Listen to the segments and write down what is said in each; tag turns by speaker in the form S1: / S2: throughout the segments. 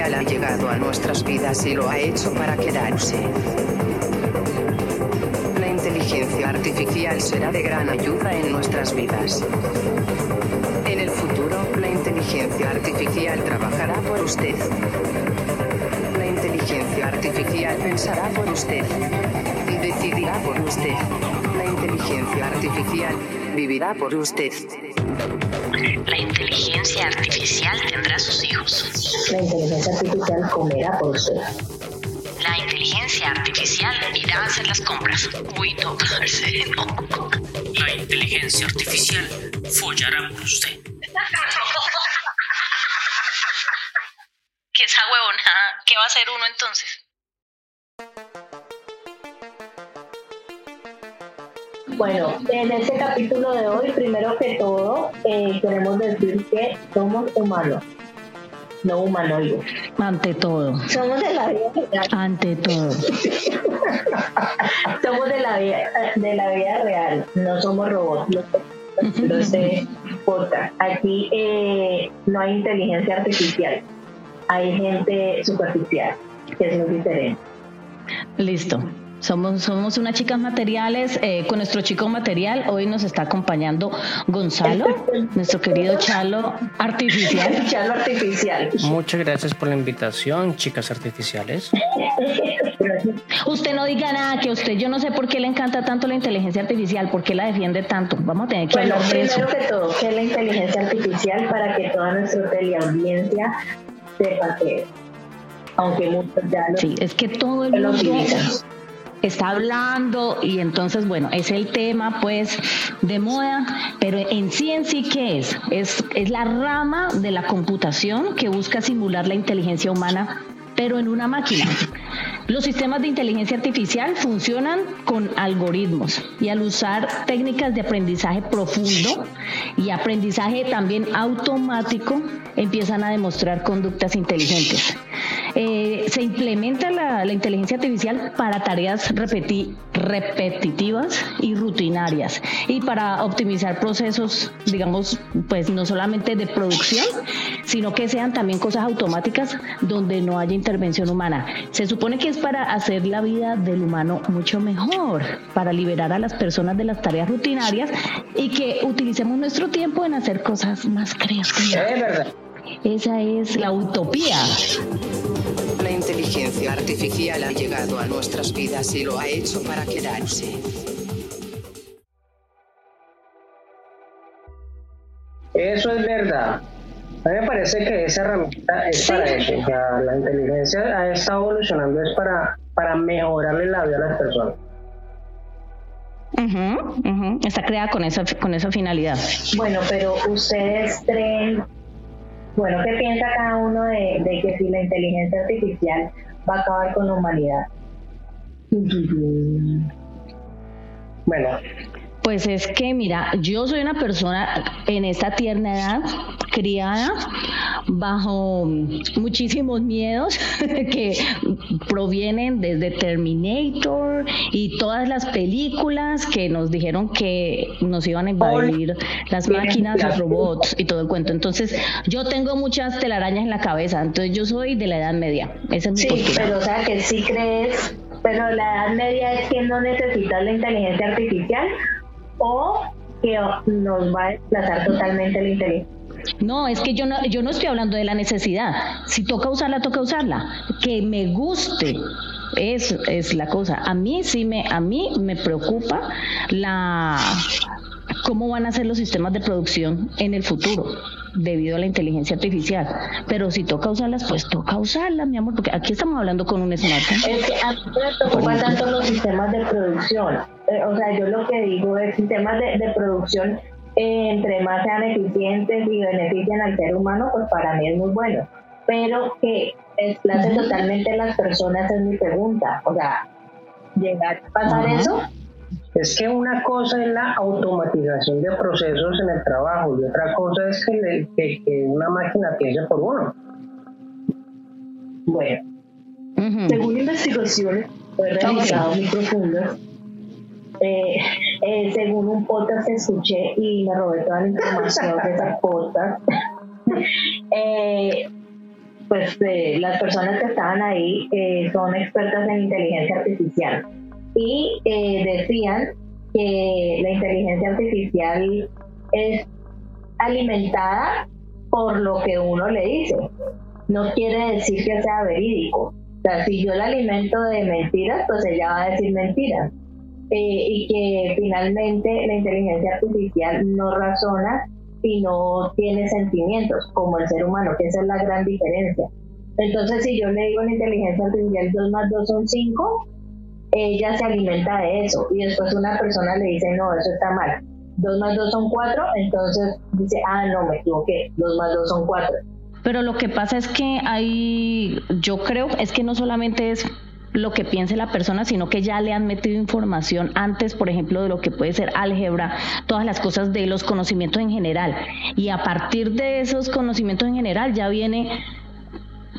S1: Ha llegado a nuestras vidas y lo ha hecho para quedarse. La inteligencia artificial será de gran ayuda en nuestras vidas. En el futuro, la inteligencia artificial trabajará por usted. La inteligencia artificial pensará por usted. Decidirá por usted. La inteligencia artificial vivirá por usted.
S2: La inteligencia artificial tendrá sus hijos.
S3: La inteligencia artificial comerá por usted.
S2: La inteligencia artificial irá a hacer las compras. Uy, no.
S4: La inteligencia artificial follará por usted.
S2: ¿Qué esa huevona? ¿Qué va a hacer uno entonces?
S3: Bueno, en este capítulo de hoy, primero que todo, eh, queremos decir que somos humanos, no humanoides.
S5: Ante todo.
S3: Somos de la vida real.
S5: Ante todo.
S3: somos de la vida, de la vida real, no somos robots. De podcast. Aquí eh, no hay inteligencia artificial, hay gente superficial, que es muy diferente.
S5: Listo. Somos, somos unas chicas materiales. eh, con nuestro chico material, hoy nos está acompañando Gonzalo, nuestro querido Chalo artificial.
S3: Chalo artificial.
S4: Muchas gracias por la invitación, chicas artificiales.
S5: Usted no diga nada, que a usted yo no sé por qué le encanta tanto la inteligencia artificial, por qué la defiende tanto. Vamos a tener que
S3: Bueno,
S5: hablar de eso.
S3: primero que todo, ¿qué es la inteligencia artificial para que toda nuestra teleaudiencia sepa qué es? Aunque muchos ya lo,
S5: Sí, es que todo el
S3: lo
S5: mundo. Está hablando y entonces, bueno, es el tema pues de moda, pero en sí en sí, ¿qué es? Es, es la rama de la computación que busca simular la inteligencia humana, pero en una máquina. Los sistemas de inteligencia artificial funcionan con algoritmos y al usar técnicas de aprendizaje profundo y aprendizaje también automático empiezan a demostrar conductas inteligentes. Eh, se implementa la, la inteligencia artificial para tareas repeti- repetitivas y rutinarias y para optimizar procesos, digamos, pues no solamente de producción, sino que sean también cosas automáticas donde no haya intervención humana. Se supone que es para hacer la vida del humano mucho mejor, para liberar a las personas de las tareas rutinarias y que utilicemos nuestro tiempo en hacer cosas más creativas. Esa es la utopía.
S1: Inteligencia artificial ha llegado a nuestras vidas y lo ha hecho para quedarse.
S6: Eso es verdad. A mí me parece que esa herramienta es para eso. O sea, la inteligencia ha estado evolucionando es para, para mejorarle la vida a las personas.
S5: Ujú, ujú. Está creada con esa, con esa finalidad.
S3: Bueno, pero ustedes creen, bueno, ¿qué piensa cada uno de, que si la inteligencia artificial va a acabar con la humanidad?
S6: Bueno,
S5: Pues es que, mira, yo soy una persona en esta tierna edad, criada bajo muchísimos miedos que provienen desde Terminator y todas las películas que nos dijeron que nos iban a invadir las máquinas, los robots y todo el cuento. Entonces, yo tengo muchas telarañas en la cabeza, entonces yo soy de la edad media. Esa es mi
S3: Sí,
S5: postura.
S3: pero o sea que sí crees, pero la edad media es que no necesitas la inteligencia artificial o que nos va a desplazar totalmente la inteligencia.
S5: No, es que yo no, yo no estoy hablando de la necesidad. Si toca usarla, toca usarla. Que me guste. Es, es la cosa. A mí sí me, a mí me preocupa la cómo van a ser los sistemas de producción en el futuro debido a la inteligencia artificial. Pero si toca usarlas, pues toca usarlas, mi amor, porque aquí estamos hablando con un smartphone.
S3: Es que a mí me preocupan tanto los sistemas de producción. Eh, o sea, yo lo que digo es sistemas de, de producción eh, entre más sean eficientes y beneficien al ser humano, pues para mí es muy bueno. Pero que desplace totalmente las personas es mi pregunta. O sea, llegar a pasar eso.
S6: Es que una cosa es la automatización de procesos en el trabajo y otra cosa es que, que, una máquina piense por uno.
S3: Bueno, según investigaciones realizadas muy profundas, eh, eh, según un podcast escuché y me robé toda la información de ese podcast, eh, pues las personas que estaban ahí son expertas en inteligencia artificial y decían que la inteligencia artificial es alimentada por lo que uno le dice. No quiere decir que sea verídico. O sea, si yo la alimento de mentiras, pues ella va a decir mentiras. Eh, y que finalmente la inteligencia artificial no razona y no tiene sentimientos como el ser humano, que esa es la gran diferencia. Entonces, si yo le digo a la inteligencia artificial 2 más 2 son 5, ella se alimenta de eso y después una persona le dice, no, eso está mal. 2 más 2 son 4, entonces dice, ah, no, me equivoqué, 2 más 2 son 4.
S5: Pero lo que pasa es que hay, yo creo, es que no solamente es lo que piense la persona, sino que ya le han metido información antes, por ejemplo, de lo que puede ser álgebra, todas las cosas de los conocimientos en general. Y a partir de esos conocimientos en general ya viene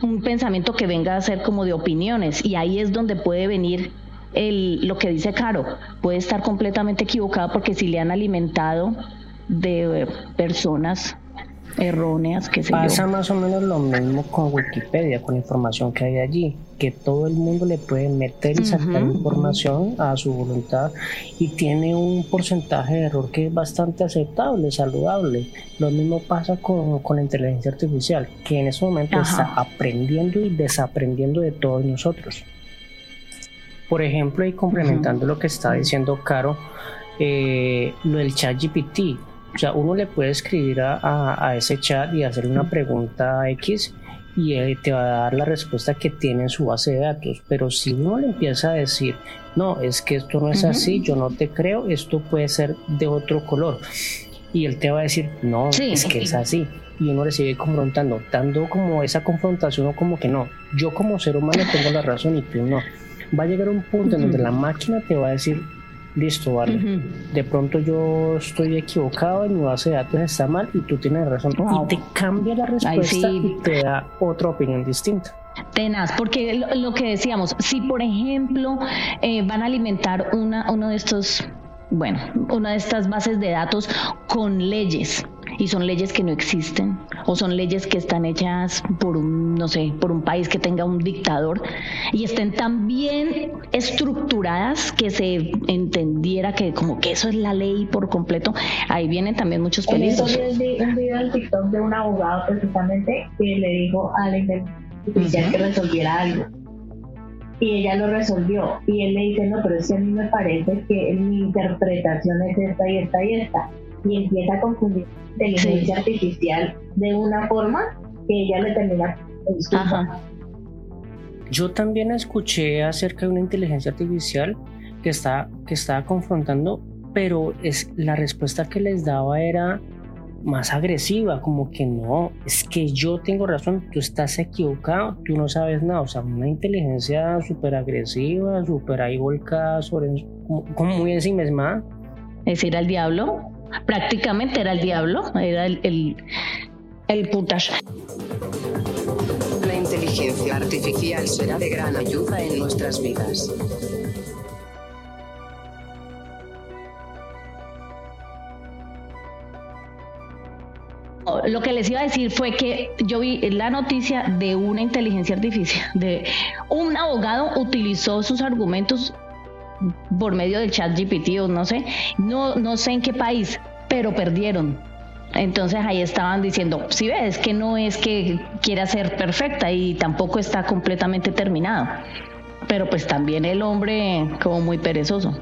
S5: un pensamiento que venga a ser como de opiniones y ahí es donde puede venir el, lo que dice Caro, puede estar completamente equivocado porque si le han alimentado de personas erróneas, que se
S7: Pasa más o menos lo mismo con Wikipedia, con la información que hay allí, que todo el mundo le puede meter y sacar información a su voluntad y tiene un porcentaje de error que es bastante aceptable, saludable. Lo mismo pasa con, con la inteligencia artificial, que en ese momento está aprendiendo y desaprendiendo de todos nosotros. Por ejemplo, y complementando lo que está diciendo Caro, eh, lo del chat GPT, o sea, uno le puede escribir a, ese chat y hacerle una pregunta X y él te va a dar la respuesta que tiene en su base de datos. Pero si uno le empieza a decir, no, es que esto no es así, yo no te creo, esto puede ser de otro color. Y él te va a decir, no, es que es así. Y uno le sigue confrontando, dando como esa confrontación o como que no, yo como ser humano tengo la razón y tú no. Va a llegar un punto en donde la máquina te va a decir, listo, vale. De pronto yo estoy equivocado y mi base de datos está mal y tú tienes razón. Y te cambia la respuesta y te da otra opinión distinta.
S5: Tenaz, porque lo, que decíamos, si por ejemplo eh, van a alimentar una, uno de estos bueno, una de estas bases de datos con leyes y son leyes que no existen o son leyes que están hechas por un, no sé, por un país que tenga un dictador y estén tan bien estructuradas que se entendiera que como que eso es la ley por completo, ahí vienen también muchos peligros.
S3: vi un video en TikTok de un abogado precisamente que le dijo a la inteligencia que resolviera algo y ella lo resolvió. Y él le dice, no, pero es que a mí me parece que mi interpretación es esta y esta y esta. Y empieza a confundir inteligencia artificial de una forma que ella le termina.
S7: Yo también escuché acerca de una inteligencia artificial que está que estaba confrontando, pero es la respuesta que les daba era más agresiva, como que no, es que yo tengo razón, tú estás equivocado, tú no sabes nada, o sea, una inteligencia súper agresiva, súper ahí volcada, sobre, como, muy ensimismada.
S5: Es ir al diablo, prácticamente era el diablo, era el, el, el putas.
S1: La inteligencia artificial será de gran ayuda en nuestras vidas.
S5: lo que les iba a decir fue que yo vi la noticia de una inteligencia artificial, de un abogado utilizó sus argumentos por medio del chat GPT o no sé, no, no sé en qué país, pero perdieron. Entonces ahí estaban diciendo, si ves que no es que quiera ser perfecta y tampoco está completamente terminado. Pero pues también el hombre como muy perezoso.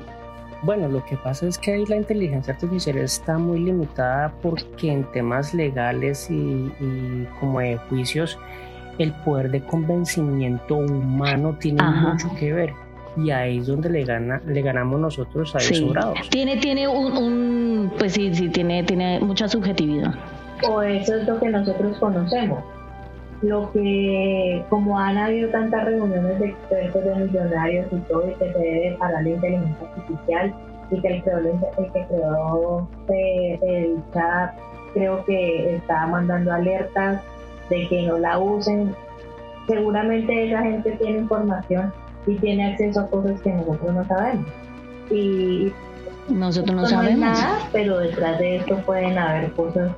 S7: Bueno, lo que pasa es que ahí la inteligencia artificial está muy limitada porque en temas legales y, como de juicios, el poder de convencimiento humano tiene mucho que ver. Y ahí es donde le gana le ganamos nosotros a esos sobrados.
S5: Tiene tiene un, un, pues sí sí tiene tiene mucha subjetividad.
S3: O eso es lo que nosotros conocemos. Lo que como han habido tantas reuniones de expertos de millonarios y todo y que se debe parar la inteligencia artificial y que el creador el que creó eh, el chat creo que está mandando alertas de que no la usen. Seguramente esa gente tiene información y tiene acceso a cosas que nosotros no sabemos. Y
S5: nosotros no sabemos
S3: nada, pero detrás de esto pueden haber cosas.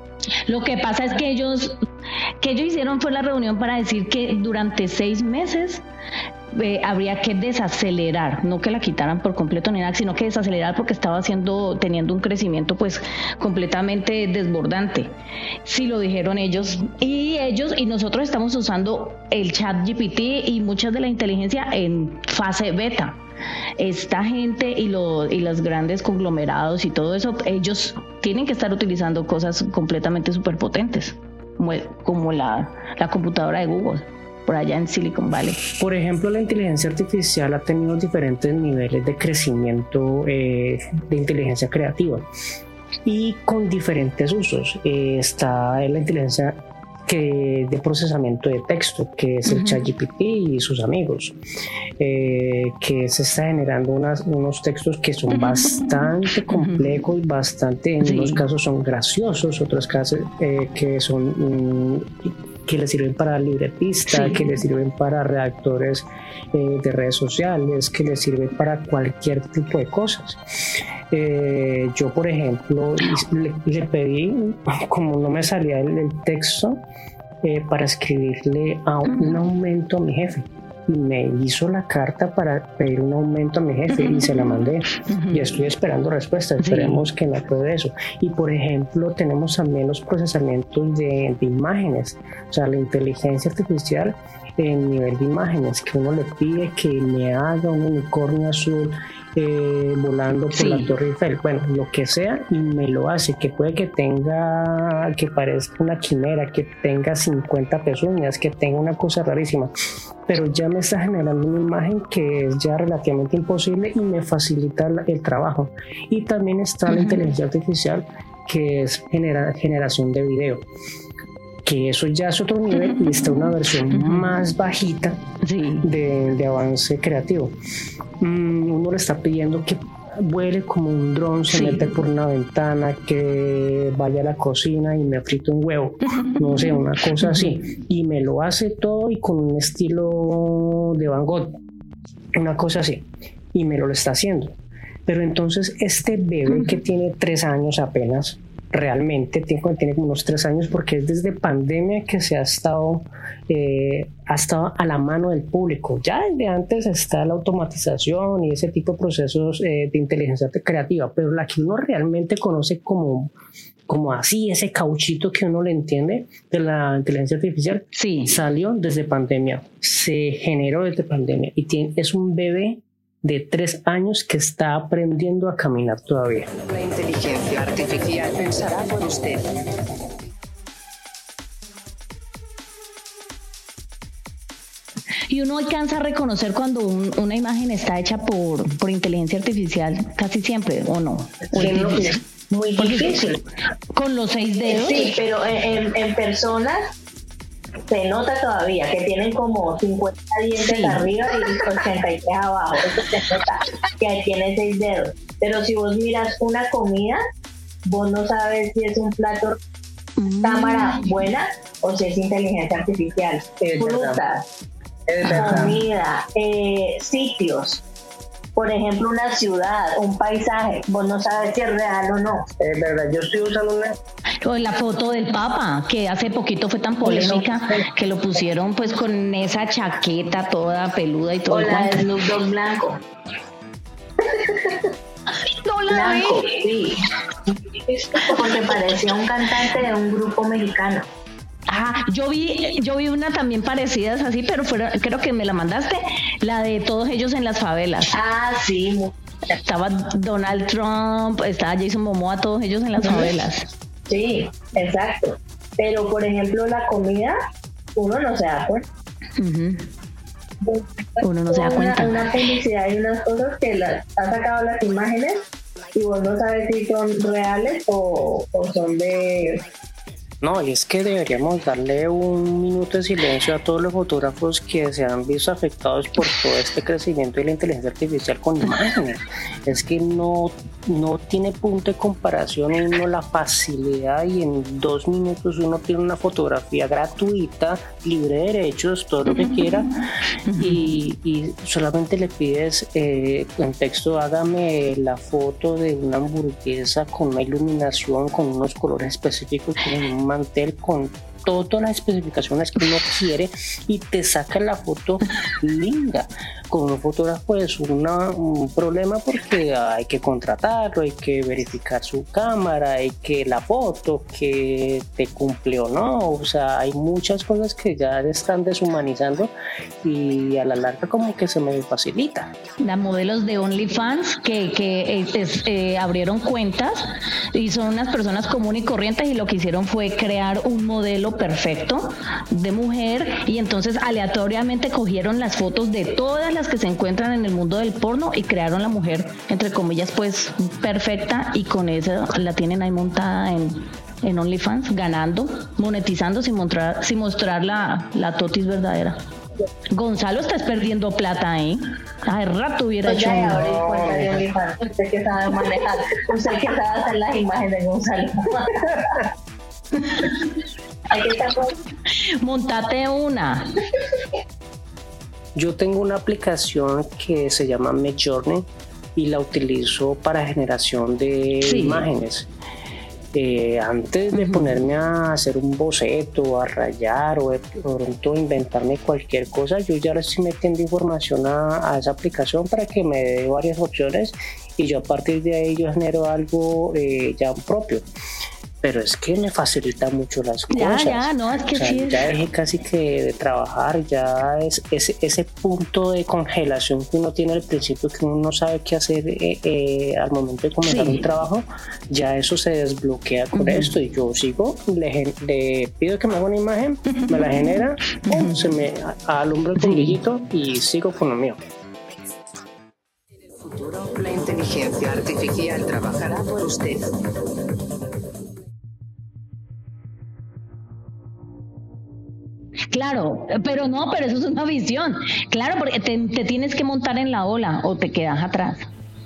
S5: Lo que pasa es que ellos que ellos hicieron fue la reunión para decir que durante seis meses eh, habría que desacelerar, no que la quitaran por completo ni nada, sino que desacelerar porque estaba haciendo, teniendo un crecimiento pues completamente desbordante. Sí lo dijeron ellos y ellos y nosotros estamos usando el chat GPT y muchas de la inteligencia en fase beta. Esta gente y, lo, y los grandes conglomerados y todo eso, ellos tienen que estar utilizando cosas completamente superpotentes, como, como la, la computadora de Google por allá en Silicon Valley.
S7: Por ejemplo, la inteligencia artificial ha tenido diferentes niveles de crecimiento eh, de inteligencia creativa y con diferentes usos. Eh, está la inteligencia que de procesamiento de texto, que es el ChatGPT y sus amigos, eh, que se está generando unos textos que son bastante complejos, bastante, en unos casos son graciosos, otros casos que son mm, que le sirven para libretistas, que le sirven para redactores eh, de redes sociales, que le sirven para cualquier tipo de cosas. Eh, yo, por ejemplo, le, pedí, como no me salía el, texto, eh, para escribirle a un aumento a mi jefe me hizo la carta para pedir un aumento a mi jefe y se la mandé y estoy esperando respuesta. Esperemos que me apruebe eso. Y por ejemplo, tenemos también los procesamientos de, de imágenes, o sea, la inteligencia artificial en nivel de imágenes, que uno le pide que me haga un unicornio azul eh, volando por la Torre Eiffel, bueno, lo que sea, y me lo hace, que puede que tenga, que parezca una quimera, que tenga 50 pezuñas, que tenga una cosa rarísima, pero ya me está generando una imagen que es ya relativamente imposible y me facilita el trabajo. Y también está la inteligencia artificial, que es genera, generación de video que eso ya es otro nivel y está una versión más bajita de, de, avance creativo. Mm, uno le está pidiendo que vuele como un dron, se mete por una ventana, que vaya a la cocina y me frite un huevo, no sé, una cosa así. Y me lo hace todo y con un estilo de Van Gogh, una cosa así. Y me lo está haciendo. Pero entonces este bebé que tiene tres años apenas, realmente tiene, tiene como unos tres años porque es desde pandemia que se ha estado, eh, ha estado a la mano del público. Ya desde antes está la automatización y ese tipo de procesos eh, de inteligencia creativa, pero la que uno realmente conoce como, como así, ese cauchito que uno le entiende de la inteligencia artificial,
S5: sí.
S7: salió desde pandemia, se generó desde pandemia y tiene, es un bebé de tres años que está aprendiendo a caminar todavía.
S1: La inteligencia artificial pensará por usted.
S5: Y uno alcanza a reconocer cuando una imagen está hecha por, por inteligencia artificial, casi siempre, ¿o no?
S3: muy difícil.
S5: Con los seis dedos.
S3: Sí, pero en, en personas se nota todavía que tienen como 50 dientes arriba y 83 abajo. Eso se nota que tiene seis dedos. Pero si vos miras una comida, vos no sabes si es un plato mm. cámara buena o si es inteligencia artificial. Frutas, comida, eh, sitios por ejemplo, una ciudad, un paisaje, vos no sabes si es real o no.
S6: Es verdad, yo estoy usando una...
S5: O la foto del Papa, que hace poquito fue tan polémica, que lo pusieron pues con esa chaqueta toda peluda y todo.
S3: O la de Snoop Dogg blanco.
S5: no la blanco,
S3: sí. Porque parecía un cantante de un grupo mexicano.
S5: Ah, yo vi, yo vi una también parecida así, pero creo que me la mandaste, la de todos ellos en las favelas.
S3: Ah, sí.
S5: Estaba Donald Trump, estaba Jason Momoa, todos ellos en las favelas.
S3: Sí, exacto. Pero por ejemplo la comida, uno no se da cuenta.
S5: uno no se da
S3: Una-
S5: cuenta.
S3: Una, publicidad y unas cosas que las, ha sacado las imágenes y vos no sabes si son reales o, o son de...
S7: No, y es que deberíamos darle un minuto de silencio a todos los fotógrafos que se han visto afectados por todo este crecimiento de la inteligencia artificial con imágenes. Es que no, no tiene punto de comparación uno la facilidad y en dos minutos uno tiene una fotografía gratuita, libre de derechos, todo lo que quiera y, y solamente le pides eh, en texto hágame la foto de una hamburguesa con una iluminación, con unos colores específicos, con un mantel, con todas las especificaciones que uno quiere y te saca la foto linda. Con un fotógrafo es una- un problema porque hay que contratarlo, hay que verificar su cámara, hay que la foto, que te cumple o no. O sea, hay muchas cosas que ya están deshumanizando y a la larga como que se me facilita.
S5: las modelos de OnlyFans que, que eh, es- eh, abrieron cuentas y son unas personas comunes y corrientes y lo que hicieron fue crear un modelo perfecto de mujer y entonces aleatoriamente cogieron las fotos de todas las que se encuentran en el mundo del porno y crearon la mujer entre comillas pues perfecta y con eso la tienen ahí montada en en OnlyFans ganando, monetizando sin mostrar, sin mostrar la, la totis verdadera. Gonzalo, estás perdiendo plata, ¿eh? Hace rato hubiera
S3: Pues
S5: hecho
S3: ya
S5: un-
S3: abrí cuenta de OnlyFans. Usted que sabe manejar, usted que sabe hacer las imágenes de Gonzalo. Estar con-
S5: Montate una.
S7: Yo tengo una aplicación que se llama Midjourney y la utilizo para generación de
S5: Sí.
S7: imágenes. Eh, antes de ponerme a hacer un boceto, a rayar o de pronto inventarme cualquier cosa, yo ya le estoy metiendo información a, a esa aplicación para que me dé varias opciones y yo a partir de ahí yo genero algo eh, ya propio. Pero es que me facilita mucho las
S5: Ya,
S7: cosas.
S5: ya, no, es que
S7: O sea,
S5: sí.
S7: ya dejé casi que de trabajar, ya es ese, ese punto de congelación que uno tiene al principio, que uno no sabe qué hacer eh, eh, al momento de comenzar
S5: Sí.
S7: un trabajo, ya eso se desbloquea con esto y yo sigo, le, le pido que me haga una imagen, me la genera, pum, se me alumbra el bombrillito y sigo con lo mío.
S1: futuro, la inteligencia artificial trabajará por usted.
S5: Claro, pero no, pero eso es una visión. Claro, porque te, te tienes que montar en la ola o te quedas atrás.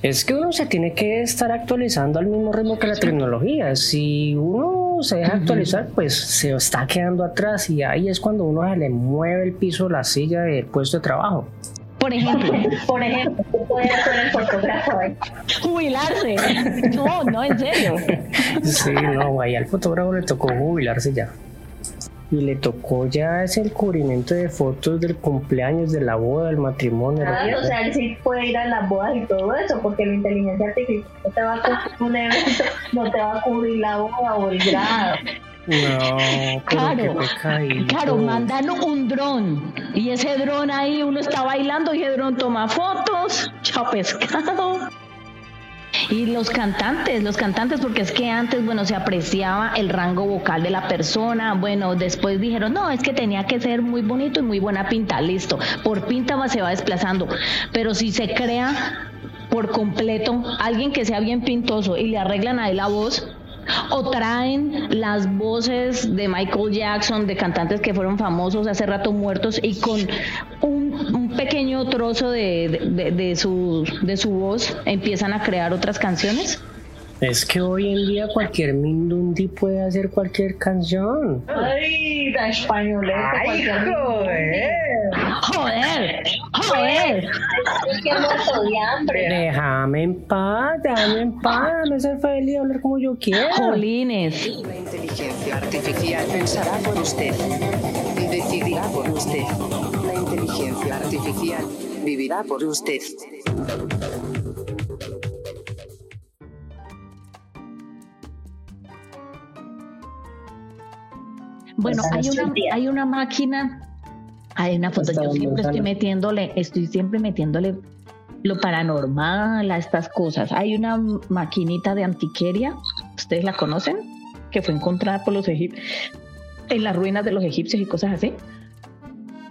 S7: Es que uno se tiene que estar actualizando al mismo ritmo que la tecnología. Si uno se deja actualizar, pues se está quedando atrás y ahí es cuando uno se le mueve el piso, la silla del puesto de trabajo.
S5: Por ejemplo,
S3: Por ejemplo, ¿qué puede hacer el fotógrafo ahí?
S5: jubilarse. No, no, en serio.
S7: Sí, no, ahí al fotógrafo le tocó jubilarse ya. Y le tocó ya ese el cubrimiento de fotos del cumpleaños, de la boda, del matrimonio.
S3: Ah, o sea, él sí puede ir a las bodas y todo eso, porque la inteligencia artificial no te va a cubrir un evento, no te va a cubrir la boda o el grado.
S7: No,
S5: Claro, claro, mandan un dron y ese dron ahí uno está bailando y ese dron toma fotos, chao pescado. Y los cantantes, los cantantes, porque es que antes, bueno, se apreciaba el rango vocal de la persona, bueno, después dijeron, no, es que tenía que ser muy bonito y muy buena pinta, listo, por pinta va- se va desplazando, pero si se crea por completo alguien que sea bien pintoso y le arreglan ahí la voz, o traen las voces de Michael Jackson, de cantantes que fueron famosos hace rato muertos y con un, pequeño trozo de- de su, de su voz empiezan a crear otras canciones.
S7: Es que hoy en día cualquier Mindundi puede hacer cualquier canción.
S3: Ay, la españoleta. cualquier-
S5: Joder, joder.
S3: Es que muerto de hambre.
S7: Déjame en paz, déjame en paz, déjame ser feliz, hablar como yo quiera.
S5: Jolines.
S1: La inteligencia artificial pensará por usted. Decidirá por usted. La inteligencia artificial vivirá por usted.
S5: Bueno, hay una, hay una máquina, hay una foto, yo siempre estoy metiéndole, estoy siempre metiéndole lo paranormal a estas cosas. Hay una maquinita de antiqueria, ¿ustedes la conocen? Que fue encontrada por los egipcios, en las ruinas de los egipcios y cosas así.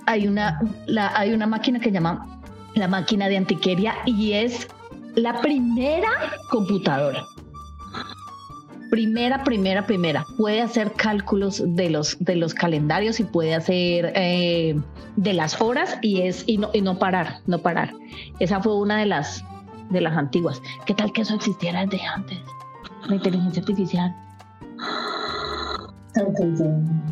S5: hay una, la, hay una máquina que se llama la máquina de antiqueria y es la primera computadora. Primera, primera, primera. Puede hacer cálculos de los, de los calendarios y puede hacer eh, de las horas y es y no, y no parar, no parar. Esa fue una de las de las antiguas. ¿Qué tal que eso existiera desde antes? La inteligencia artificial.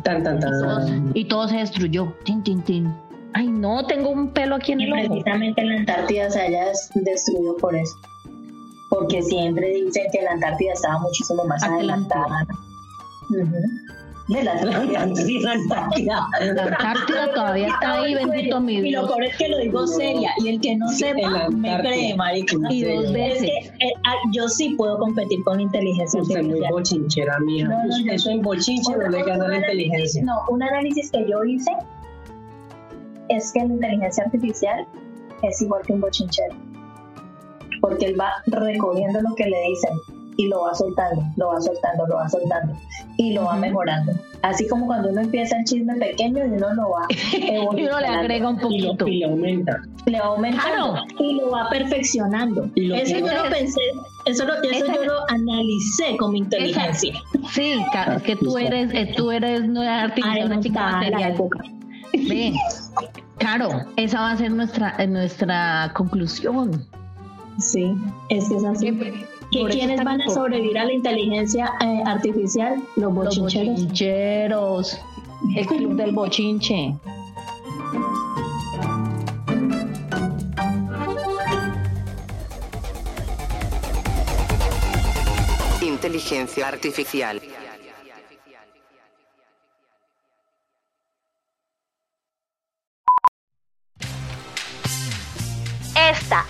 S8: Tan, tan, tan.
S5: y todo se destruyó. Tin, tin, tin. Ay, no, tengo un pelo aquí en
S6: Y
S5: el ojo.
S6: precisamente la Antártida se haya des- destruido por eso. Porque siempre dicen que la Antártida estaba muchísimo más adelantada. De la sí, Antártida.
S5: La Antártida todavía está ahí, bendito mi
S6: Y lo
S5: Dios.
S6: peor es que lo digo seria. Y el que no
S8: la
S6: sepa, me cree, marica.
S5: Y dos
S6: Es
S5: veces.
S6: que eh, ah, yo sí puedo competir con inteligencia
S8: Usted es muy
S6: artificial.
S8: bochinchera, mía.
S6: No, no, no.
S8: Eso en bochinche no le gana la inteligencia.
S6: No, un análisis que yo hice es que la inteligencia artificial es igual que un bochinchero. Porque él va recogiendo lo que le dicen y lo va soltando, lo va soltando, lo va soltando y lo va mejorando. Así como cuando uno empieza el chisme pequeño y uno lo va
S5: Y uno le agrega un
S8: Y lo,
S5: poquito.
S8: y lo aumenta.
S6: le va aumentando
S5: Claro.
S6: y lo va perfeccionando.
S8: Y lo
S6: eso yo lo pensé, eso, lo, eso
S5: Esa-
S6: yo lo analicé como inteligencia.
S5: Sí, ca- es que tú eres, eh, tú eres nueva artificial, una chica material.
S6: época.
S5: Ve, claro, esa va a ser nuestra, eh, nuestra conclusión.
S6: Sí, es que es así.
S5: Que-
S6: ¿Que
S5: por eso
S6: ¿Quiénes van a sobrevivir a la inteligencia eh, artificial? Los
S5: Los
S6: bochincheros.
S5: bochincheros, el club del bochinche.
S1: Inteligencia artificial.